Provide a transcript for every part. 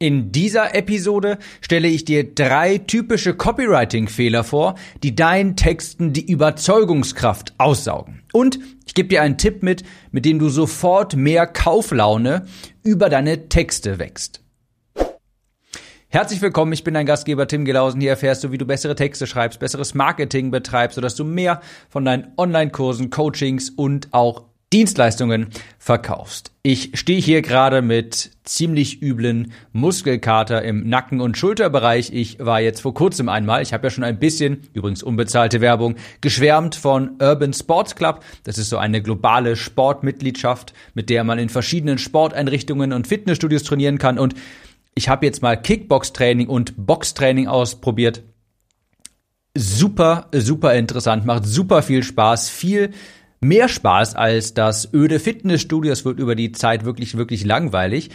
In dieser Episode stelle ich dir drei typische Copywriting-Fehler vor, die deinen Texten die Überzeugungskraft aussaugen. Und ich gebe dir einen Tipp mit, mit dem du sofort mehr Kauflaune über deine Texte wächst. Herzlich willkommen, ich bin dein Gastgeber Tim Gelausen. Hier erfährst du, wie du bessere Texte schreibst, besseres Marketing betreibst, sodass du mehr von deinen Online-Kursen, Coachings und auch Dienstleistungen verkaufst. Ich stehe hier gerade mit ziemlich üblen Muskelkater im Nacken- und Schulterbereich. Ich war jetzt vor kurzem einmal, ich habe ja schon ein bisschen, übrigens unbezahlte Werbung, geschwärmt von Urban Sports Club. Das ist so eine globale Sportmitgliedschaft, mit der man in verschiedenen Sporteinrichtungen und Fitnessstudios trainieren kann. Und ich habe jetzt mal Kickbox-Training und Boxtraining ausprobiert. Super, super interessant, macht super viel Spaß, viel mehr Spaß als das öde Fitnessstudio. Es wird über die Zeit wirklich, wirklich langweilig.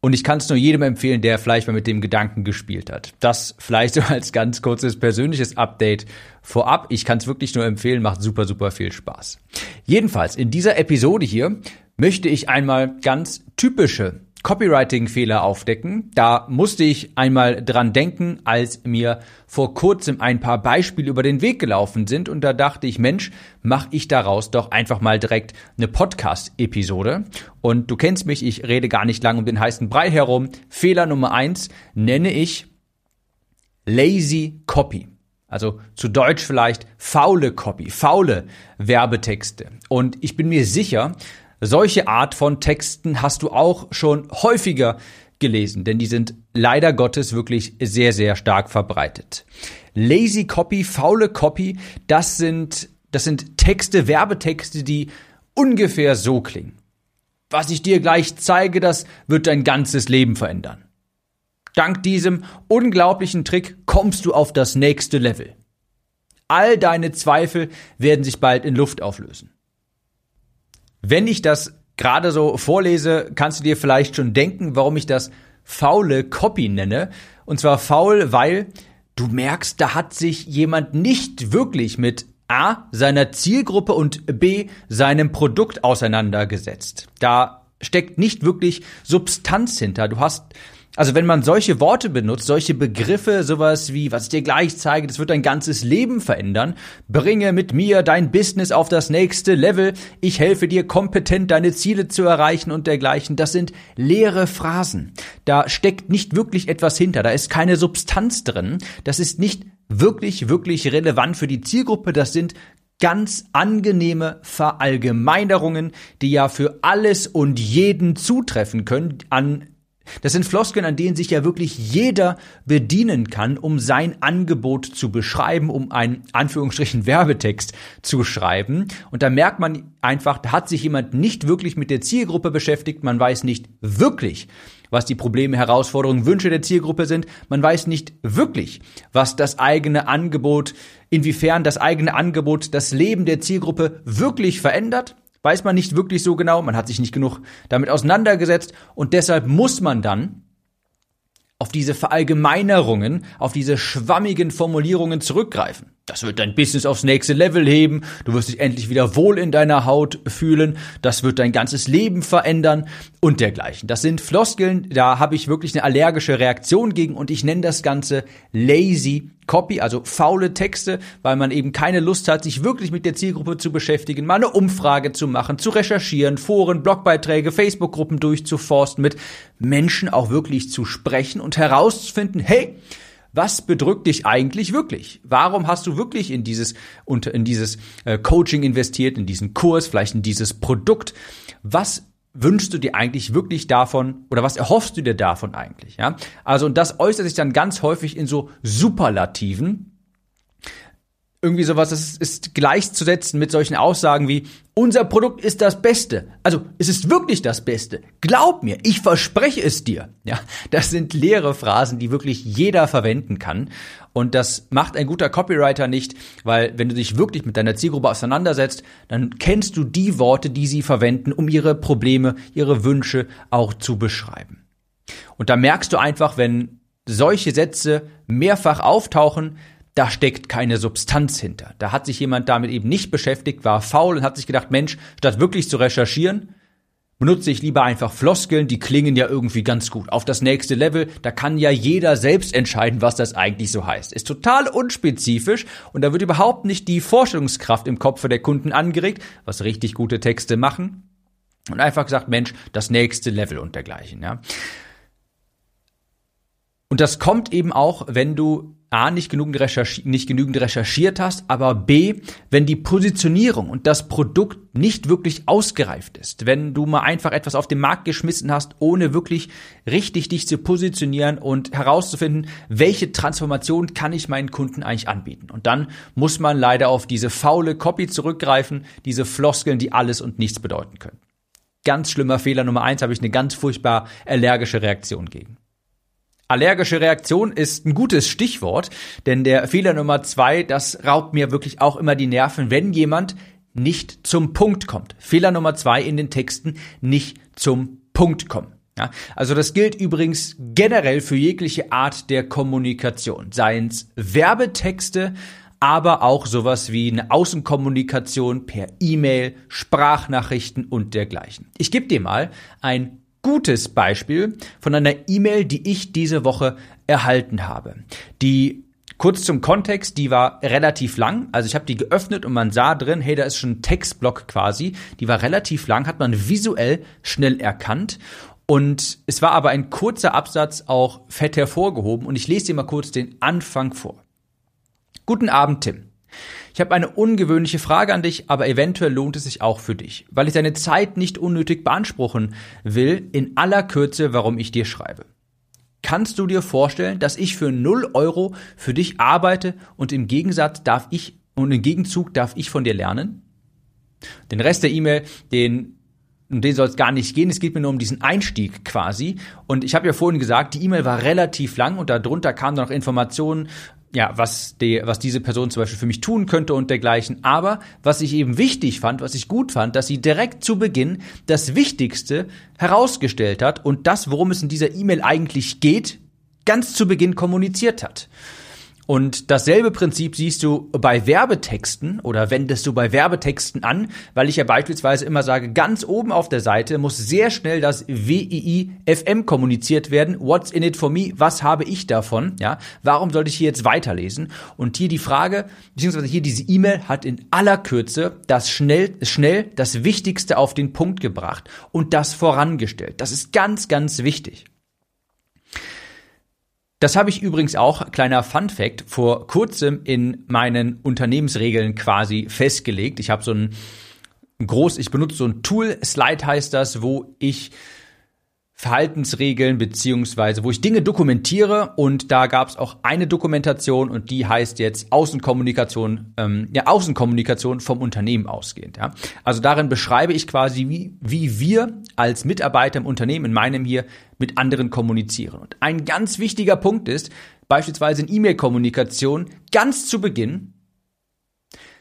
Und ich kann es nur jedem empfehlen, der vielleicht mal mit dem Gedanken gespielt hat. Das vielleicht so als ganz kurzes persönliches Update vorab. Ich kann es wirklich nur empfehlen, macht super, super viel Spaß. Jedenfalls, in dieser Episode hier möchte ich einmal ganz typische Copywriting-Fehler aufdecken. Da musste ich einmal dran denken, als mir vor kurzem ein paar Beispiele über den Weg gelaufen sind und da dachte ich, Mensch, mach ich daraus doch einfach mal direkt eine Podcast-Episode. Und du kennst mich, ich rede gar nicht lang um den heißen Brei herum. Fehler Nummer eins nenne ich Lazy Copy. Also zu Deutsch vielleicht faule Copy, faule Werbetexte. Und ich bin mir sicher, solche Art von Texten hast du auch schon häufiger gelesen, denn die sind leider Gottes wirklich sehr, sehr stark verbreitet. Lazy Copy, faule Copy, das sind, das sind Texte, Werbetexte, die ungefähr so klingen. Was ich dir gleich zeige, das wird dein ganzes Leben verändern. Dank diesem unglaublichen Trick kommst du auf das nächste Level. All deine Zweifel werden sich bald in Luft auflösen. Wenn ich das gerade so vorlese, kannst du dir vielleicht schon denken, warum ich das faule Copy nenne. Und zwar faul, weil du merkst, da hat sich jemand nicht wirklich mit A, seiner Zielgruppe und B, seinem Produkt auseinandergesetzt. Da steckt nicht wirklich Substanz hinter. Du hast also wenn man solche Worte benutzt, solche Begriffe, sowas wie, was ich dir gleich zeige, das wird dein ganzes Leben verändern, bringe mit mir dein Business auf das nächste Level, ich helfe dir kompetent deine Ziele zu erreichen und dergleichen, das sind leere Phrasen. Da steckt nicht wirklich etwas hinter, da ist keine Substanz drin, das ist nicht wirklich, wirklich relevant für die Zielgruppe, das sind ganz angenehme Verallgemeinerungen, die ja für alles und jeden zutreffen können, an das sind Floskeln, an denen sich ja wirklich jeder bedienen kann, um sein Angebot zu beschreiben, um einen Anführungsstrichen Werbetext zu schreiben. Und da merkt man einfach, da hat sich jemand nicht wirklich mit der Zielgruppe beschäftigt. Man weiß nicht wirklich, was die Probleme, Herausforderungen, Wünsche der Zielgruppe sind. Man weiß nicht wirklich, was das eigene Angebot, inwiefern das eigene Angebot das Leben der Zielgruppe wirklich verändert weiß man nicht wirklich so genau, man hat sich nicht genug damit auseinandergesetzt und deshalb muss man dann auf diese Verallgemeinerungen, auf diese schwammigen Formulierungen zurückgreifen. Das wird dein Business aufs nächste Level heben. Du wirst dich endlich wieder wohl in deiner Haut fühlen. Das wird dein ganzes Leben verändern und dergleichen. Das sind Floskeln, da habe ich wirklich eine allergische Reaktion gegen und ich nenne das Ganze lazy copy, also faule Texte, weil man eben keine Lust hat, sich wirklich mit der Zielgruppe zu beschäftigen, mal eine Umfrage zu machen, zu recherchieren, Foren, Blogbeiträge, Facebook-Gruppen durchzuforsten, mit Menschen auch wirklich zu sprechen und herauszufinden, hey, was bedrückt dich eigentlich wirklich? Warum hast du wirklich in dieses, in dieses äh, Coaching investiert, in diesen Kurs, vielleicht in dieses Produkt? Was wünschst du dir eigentlich wirklich davon oder was erhoffst du dir davon eigentlich? Ja, also und das äußert sich dann ganz häufig in so Superlativen, irgendwie sowas, das ist, ist gleichzusetzen mit solchen Aussagen wie, unser Produkt ist das Beste. Also, es ist wirklich das Beste. Glaub mir, ich verspreche es dir. Ja, das sind leere Phrasen, die wirklich jeder verwenden kann. Und das macht ein guter Copywriter nicht, weil wenn du dich wirklich mit deiner Zielgruppe auseinandersetzt, dann kennst du die Worte, die sie verwenden, um ihre Probleme, ihre Wünsche auch zu beschreiben. Und da merkst du einfach, wenn solche Sätze mehrfach auftauchen, da steckt keine Substanz hinter. Da hat sich jemand damit eben nicht beschäftigt, war faul und hat sich gedacht, Mensch, statt wirklich zu recherchieren, benutze ich lieber einfach Floskeln, die klingen ja irgendwie ganz gut. Auf das nächste Level, da kann ja jeder selbst entscheiden, was das eigentlich so heißt. Ist total unspezifisch und da wird überhaupt nicht die Vorstellungskraft im Kopf der Kunden angeregt, was richtig gute Texte machen. Und einfach gesagt, Mensch, das nächste Level und dergleichen, ja. Und das kommt eben auch, wenn du A, nicht genügend, nicht genügend recherchiert hast, aber B, wenn die Positionierung und das Produkt nicht wirklich ausgereift ist. Wenn du mal einfach etwas auf den Markt geschmissen hast, ohne wirklich richtig dich zu positionieren und herauszufinden, welche Transformation kann ich meinen Kunden eigentlich anbieten. Und dann muss man leider auf diese faule Copy zurückgreifen, diese Floskeln, die alles und nichts bedeuten können. Ganz schlimmer Fehler Nummer eins, habe ich eine ganz furchtbar allergische Reaktion gegen. Allergische Reaktion ist ein gutes Stichwort, denn der Fehler Nummer zwei, das raubt mir wirklich auch immer die Nerven, wenn jemand nicht zum Punkt kommt. Fehler Nummer zwei in den Texten, nicht zum Punkt kommen. Ja, also das gilt übrigens generell für jegliche Art der Kommunikation, seien es Werbetexte, aber auch sowas wie eine Außenkommunikation per E-Mail, Sprachnachrichten und dergleichen. Ich gebe dir mal ein gutes Beispiel von einer E-Mail, die ich diese Woche erhalten habe. Die Kurz zum Kontext, die war relativ lang. Also ich habe die geöffnet und man sah drin, hey, da ist schon ein Textblock quasi. Die war relativ lang, hat man visuell schnell erkannt. Und es war aber ein kurzer Absatz auch fett hervorgehoben. Und ich lese dir mal kurz den Anfang vor. Guten Abend, Tim. Ich habe eine ungewöhnliche Frage an dich, aber eventuell lohnt es sich auch für dich, weil ich deine Zeit nicht unnötig beanspruchen will, in aller Kürze, warum ich dir schreibe. Kannst du dir vorstellen, dass ich für 0 Euro für dich arbeite und im Gegensatz darf ich und im Gegenzug darf ich von dir lernen? Den Rest der E-Mail, den um den soll es gar nicht gehen. Es geht mir nur um diesen Einstieg quasi. Und ich habe ja vorhin gesagt, die E-Mail war relativ lang und darunter kamen noch Informationen ja, was, die, was diese Person zum Beispiel für mich tun könnte und dergleichen. Aber was ich eben wichtig fand, was ich gut fand, dass sie direkt zu Beginn das Wichtigste herausgestellt hat und das, worum es in dieser E-Mail eigentlich geht, ganz zu Beginn kommuniziert hat. Und dasselbe Prinzip siehst du bei Werbetexten oder wendest du bei Werbetexten an, weil ich ja beispielsweise immer sage, ganz oben auf der Seite muss sehr schnell das WII FM kommuniziert werden. What's in it for me? Was habe ich davon? Ja, warum sollte ich hier jetzt weiterlesen? Und hier die Frage, beziehungsweise hier diese E-Mail hat in aller Kürze das schnell, schnell das Wichtigste auf den Punkt gebracht und das vorangestellt. Das ist ganz, ganz wichtig. Das habe ich übrigens auch, kleiner Fun Fact, vor kurzem in meinen Unternehmensregeln quasi festgelegt. Ich habe so ein groß, ich benutze so ein Tool, Slide heißt das, wo ich Verhaltensregeln beziehungsweise wo ich Dinge dokumentiere und da gab es auch eine Dokumentation und die heißt jetzt Außenkommunikation, ähm, ja Außenkommunikation vom Unternehmen ausgehend. Ja. Also darin beschreibe ich quasi, wie, wie wir als Mitarbeiter im Unternehmen, in meinem hier, mit anderen kommunizieren. Und ein ganz wichtiger Punkt ist, beispielsweise in E-Mail-Kommunikation, ganz zu Beginn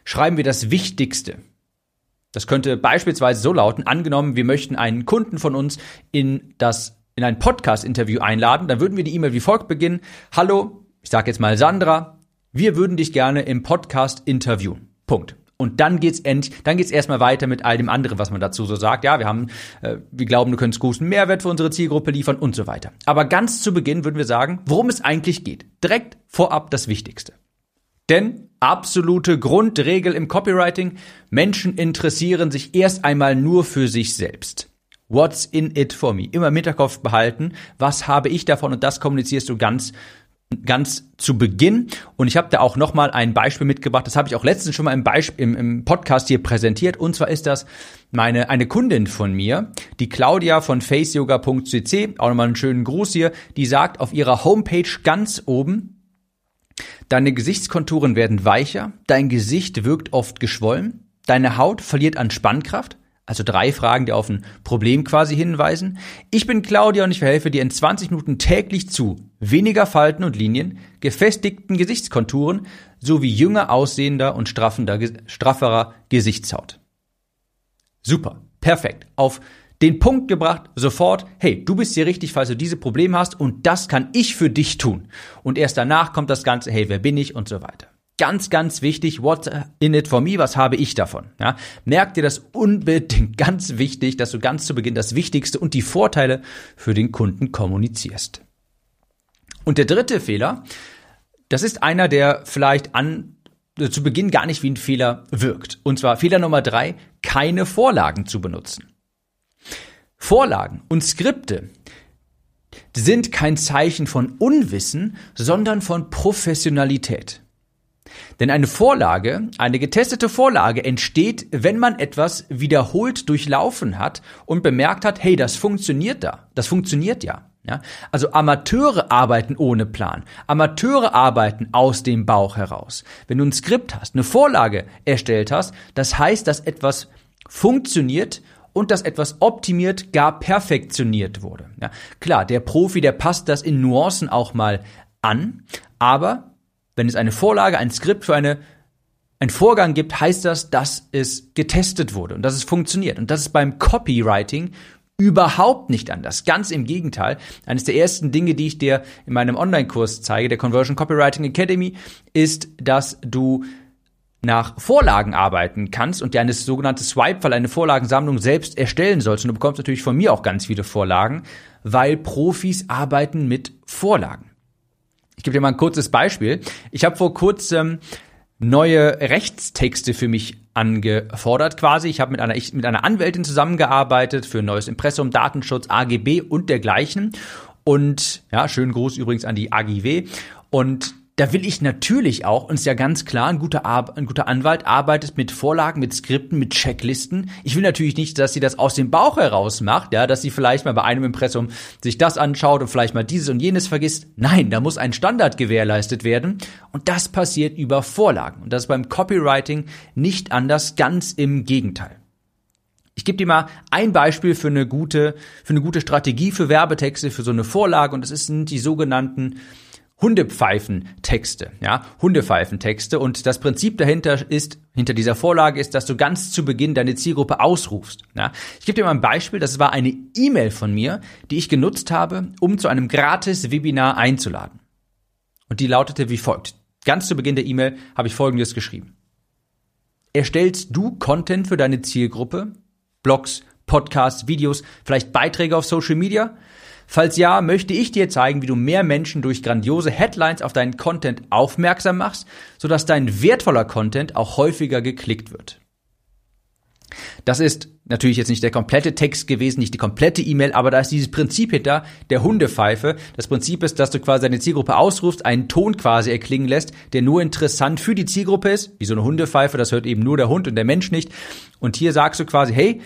schreiben wir das Wichtigste. Das könnte beispielsweise so lauten, angenommen, wir möchten einen Kunden von uns in das in ein Podcast-Interview einladen, dann würden wir die E-Mail wie folgt beginnen. Hallo, ich sage jetzt mal Sandra, wir würden dich gerne im Podcast interviewen. Punkt. Und dann geht's end, dann geht's erstmal weiter mit all dem anderen, was man dazu so sagt. Ja, wir haben, äh, wir glauben, du könntest guten Mehrwert für unsere Zielgruppe liefern und so weiter. Aber ganz zu Beginn würden wir sagen, worum es eigentlich geht. Direkt vorab das Wichtigste. Denn absolute Grundregel im Copywriting, Menschen interessieren sich erst einmal nur für sich selbst. What's in it for me? Immer im Hinterkopf behalten, was habe ich davon und das kommunizierst du ganz ganz zu Beginn und ich habe da auch noch mal ein Beispiel mitgebracht. Das habe ich auch letztens schon mal im, Beispiel, im, im Podcast hier präsentiert und zwar ist das meine eine Kundin von mir, die Claudia von faceyoga.cc, auch nochmal einen schönen Gruß hier, die sagt auf ihrer Homepage ganz oben Deine Gesichtskonturen werden weicher, dein Gesicht wirkt oft geschwollen, deine Haut verliert an Spannkraft, also drei Fragen, die auf ein Problem quasi hinweisen. Ich bin Claudia und ich verhelfe dir in 20 Minuten täglich zu weniger Falten und Linien, gefestigten Gesichtskonturen sowie jünger aussehender und straffender, strafferer Gesichtshaut. Super, perfekt. Auf den Punkt gebracht, sofort, hey, du bist hier richtig, falls du diese Probleme hast und das kann ich für dich tun. Und erst danach kommt das Ganze, hey, wer bin ich und so weiter. ganz, ganz wichtig. What in it for me? Was habe ich davon? Ja, merk dir das unbedingt ganz wichtig, dass du ganz zu Beginn das Wichtigste und die Vorteile für den Kunden kommunizierst. Und der dritte Fehler, das ist einer, der vielleicht an zu Beginn gar nicht wie ein Fehler wirkt. Und zwar Fehler Nummer drei, keine Vorlagen zu benutzen. Vorlagen und Skripte sind kein Zeichen von Unwissen, sondern von Professionalität. Denn eine Vorlage, eine getestete Vorlage entsteht, wenn man etwas wiederholt durchlaufen hat und bemerkt hat, hey, das funktioniert da. Das funktioniert ja. Ja, also Amateure arbeiten ohne Plan. Amateure arbeiten aus dem Bauch heraus. Wenn du ein Skript hast, eine Vorlage erstellt hast, das heißt, dass etwas funktioniert und dass etwas optimiert, gar perfektioniert wurde. Ja, klar, der Profi, der passt das in Nuancen auch mal an, aber wenn es eine Vorlage, ein Skript für eine ein Vorgang gibt, heißt das, dass es getestet wurde und dass es funktioniert. Und das ist beim Copywriting überhaupt nicht anders. Ganz im Gegenteil. Eines der ersten Dinge, die ich dir in meinem Online-Kurs zeige, der Conversion Copywriting Academy, ist, dass du nach Vorlagen arbeiten kannst und dir eine sogenannte Swipe-File, eine Vorlagensammlung selbst erstellen sollst. Und du bekommst natürlich von mir auch ganz viele Vorlagen, weil Profis arbeiten mit Vorlagen. Ich gebe dir mal ein kurzes Beispiel. Ich habe vor kurzem neue Rechtstexte für mich angefordert quasi. Ich habe mit einer, ich, mit einer Anwältin zusammengearbeitet für ein neues Impressum, Datenschutz, AGB und dergleichen. Und ja, schönen Gruß übrigens an die AGW. Und da will ich natürlich auch, und ist ja ganz klar, ein guter, Ar ein guter Anwalt arbeitet mit Vorlagen, mit Skripten, mit Checklisten. Ich will natürlich nicht, dass sie das aus dem Bauch heraus macht, ja, dass sie vielleicht mal bei einem Impressum sich das anschaut und vielleicht mal dieses und jenes vergisst. Nein, da muss ein Standard gewährleistet werden. Und das passiert über Vorlagen. Und das ist beim Copywriting nicht anders, ganz im Gegenteil. Ich gebe dir mal ein Beispiel für eine gute, für eine gute Strategie für Werbetexte, für so eine Vorlage, und das sind die sogenannten Hundepfeifentexte, ja, Hundepfeifentexte und das Prinzip dahinter ist, hinter dieser Vorlage ist, dass du ganz zu Beginn deine Zielgruppe ausrufst, ja. Ich gebe dir mal ein Beispiel, das war eine E-Mail von mir, die ich genutzt habe, um zu einem gratis Webinar einzuladen. Und die lautete wie folgt. Ganz zu Beginn der E-Mail habe ich folgendes geschrieben. Erstellst du Content für deine Zielgruppe? Blogs, Podcasts, Videos, vielleicht Beiträge auf Social Media? Falls ja, möchte ich dir zeigen, wie du mehr Menschen durch grandiose Headlines auf deinen Content aufmerksam machst, sodass dein wertvoller Content auch häufiger geklickt wird. Das ist natürlich jetzt nicht der komplette Text gewesen, nicht die komplette E-Mail, aber da ist dieses Prinzip hinter der Hundepfeife. Das Prinzip ist, dass du quasi deine Zielgruppe ausrufst, einen Ton quasi erklingen lässt, der nur interessant für die Zielgruppe ist, wie so eine Hundepfeife, das hört eben nur der Hund und der Mensch nicht. Und hier sagst du quasi, hey,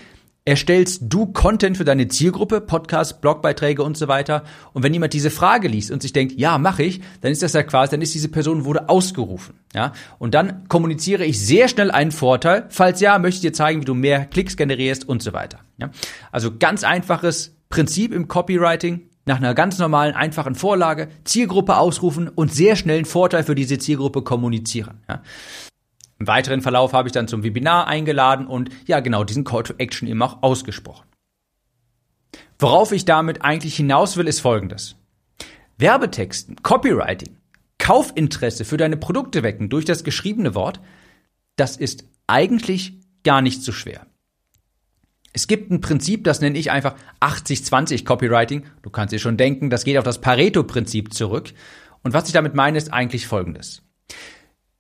erstellst du Content für deine Zielgruppe, Podcasts, Blogbeiträge und so weiter. Und wenn jemand diese Frage liest und sich denkt, ja, mache ich, dann ist das ja quasi, dann ist diese Person wurde ausgerufen. Ja, und dann kommuniziere ich sehr schnell einen Vorteil. Falls ja, möchte ich dir zeigen, wie du mehr Klicks generierst und so weiter. Ja, also ganz einfaches Prinzip im Copywriting. Nach einer ganz normalen, einfachen Vorlage, Zielgruppe ausrufen und sehr schnell einen Vorteil für diese Zielgruppe kommunizieren. Ja. Im weiteren Verlauf habe ich dann zum Webinar eingeladen und ja genau diesen Call to Action eben auch ausgesprochen. Worauf ich damit eigentlich hinaus will, ist folgendes. Werbetexten, Copywriting, Kaufinteresse für deine Produkte wecken durch das geschriebene Wort, das ist eigentlich gar nicht so schwer. Es gibt ein Prinzip, das nenne ich einfach 80-20 Copywriting. Du kannst dir schon denken, das geht auf das Pareto-Prinzip zurück. Und was ich damit meine, ist eigentlich folgendes.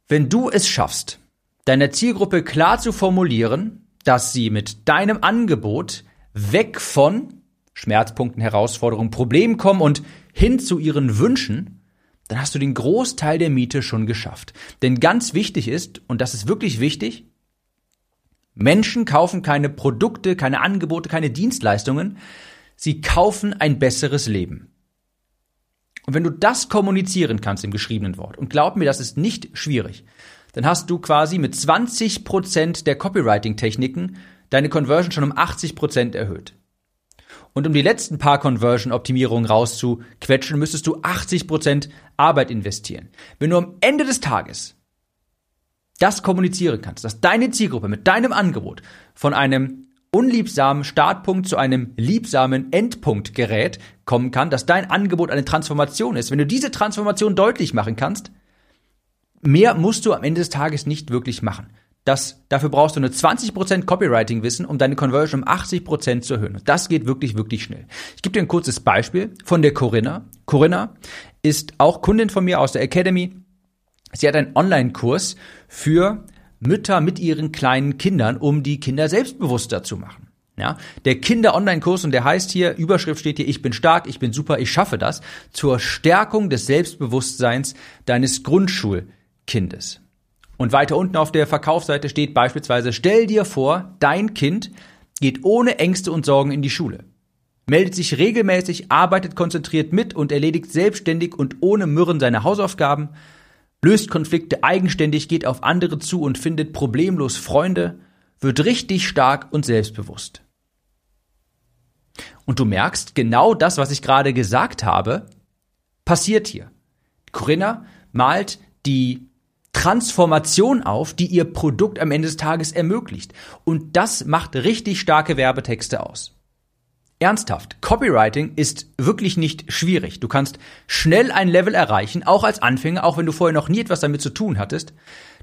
Wenn du es schaffst, deiner Zielgruppe klar zu formulieren, dass sie mit deinem Angebot weg von Schmerzpunkten, Herausforderungen, Problemen kommen und hin zu ihren Wünschen, dann hast du den Großteil der Miete schon geschafft. Denn ganz wichtig ist, und das ist wirklich wichtig, Menschen kaufen keine Produkte, keine Angebote, keine Dienstleistungen, sie kaufen ein besseres Leben. Und wenn du das kommunizieren kannst im geschriebenen Wort, und glaub mir, das ist nicht schwierig, dann hast du quasi mit 20 Prozent der Copywriting-Techniken deine Conversion schon um 80 Prozent erhöht. Und um die letzten paar Conversion-Optimierungen rauszuquetschen, müsstest du 80 Prozent Arbeit investieren. Wenn du am Ende des Tages das kommunizieren kannst, dass deine Zielgruppe mit deinem Angebot von einem unliebsamen Startpunkt zu einem liebsamen Endpunkt gerät, kommen kann, dass dein Angebot eine Transformation ist. Wenn du diese Transformation deutlich machen kannst, mehr musst du am Ende des Tages nicht wirklich machen. Das, dafür brauchst du nur 20% Copywriting-Wissen, um deine Conversion um 80% zu erhöhen. Und das geht wirklich, wirklich schnell. Ich gebe dir ein kurzes Beispiel von der Corinna. Corinna ist auch Kundin von mir aus der Academy. Sie hat einen Online-Kurs für Mütter mit ihren kleinen Kindern, um die Kinder selbstbewusster zu machen. Ja, der Kinder-Online-Kurs und der heißt hier, Überschrift steht hier, ich bin stark, ich bin super, ich schaffe das, zur Stärkung des Selbstbewusstseins deines Grundschulkindes. Und weiter unten auf der Verkaufsseite steht beispielsweise, stell dir vor, dein Kind geht ohne Ängste und Sorgen in die Schule. Meldet sich regelmäßig, arbeitet konzentriert mit und erledigt selbstständig und ohne Mürren seine Hausaufgaben, löst Konflikte eigenständig, geht auf andere zu und findet problemlos Freunde, wird richtig stark und selbstbewusst. Und du merkst, genau das, was ich gerade gesagt habe, passiert hier. Corinna malt die Transformation auf, die ihr Produkt am Ende des Tages ermöglicht. Und das macht richtig starke Werbetexte aus. Ernsthaft, Copywriting ist wirklich nicht schwierig. Du kannst schnell ein Level erreichen, auch als Anfänger, auch wenn du vorher noch nie etwas damit zu tun hattest.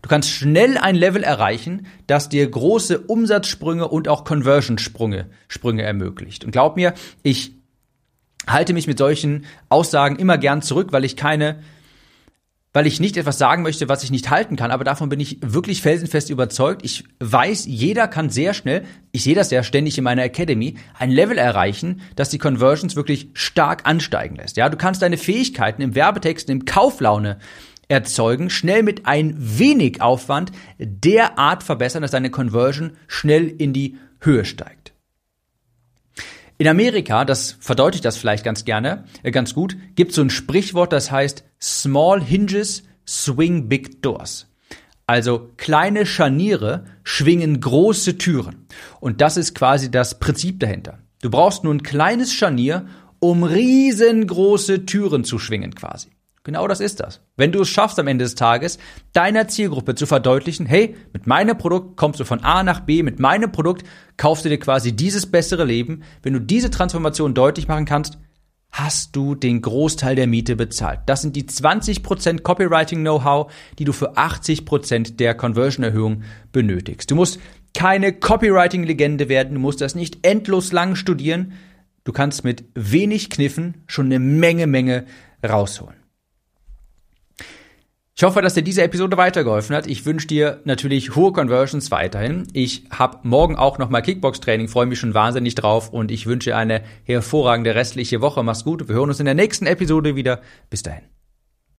Du kannst schnell ein Level erreichen, das dir große Umsatzsprünge und auch Conversion-Sprünge Sprünge ermöglicht. Und glaub mir, ich halte mich mit solchen Aussagen immer gern zurück, weil ich keine weil ich nicht etwas sagen möchte, was ich nicht halten kann, aber davon bin ich wirklich felsenfest überzeugt. Ich weiß, jeder kann sehr schnell, ich sehe das ja ständig in meiner Academy, ein Level erreichen, das die Conversions wirklich stark ansteigen lässt. Ja, du kannst deine Fähigkeiten im Werbetexten, im Kauflaune erzeugen, schnell mit ein wenig Aufwand derart verbessern, dass deine Conversion schnell in die Höhe steigt. In Amerika, das verdeutlicht das vielleicht ganz gerne, äh, ganz gut, gibt so ein Sprichwort, das heißt Small Hinges swing big doors. Also kleine Scharniere schwingen große Türen. Und das ist quasi das Prinzip dahinter. Du brauchst nur ein kleines Scharnier, um riesengroße Türen zu schwingen quasi. Genau das ist das. Wenn du es schaffst am Ende des Tages, deiner Zielgruppe zu verdeutlichen, hey, mit meinem Produkt kommst du von A nach B, mit meinem Produkt kaufst du dir quasi dieses bessere Leben. Wenn du diese Transformation deutlich machen kannst, hast du den Großteil der Miete bezahlt. Das sind die 20% Copywriting-Know-how, die du für 80% der Conversion-Erhöhung benötigst. Du musst keine Copywriting-Legende werden, du musst das nicht endlos lang studieren. Du kannst mit wenig Kniffen schon eine Menge, Menge rausholen. Ich hoffe, dass dir diese Episode weitergeholfen hat. Ich wünsche dir natürlich hohe Conversions weiterhin. Ich habe morgen auch nochmal Kickbox-Training, freue mich schon wahnsinnig drauf und ich wünsche eine hervorragende restliche Woche. Mach's gut. Wir hören uns in der nächsten Episode wieder. Bis dahin.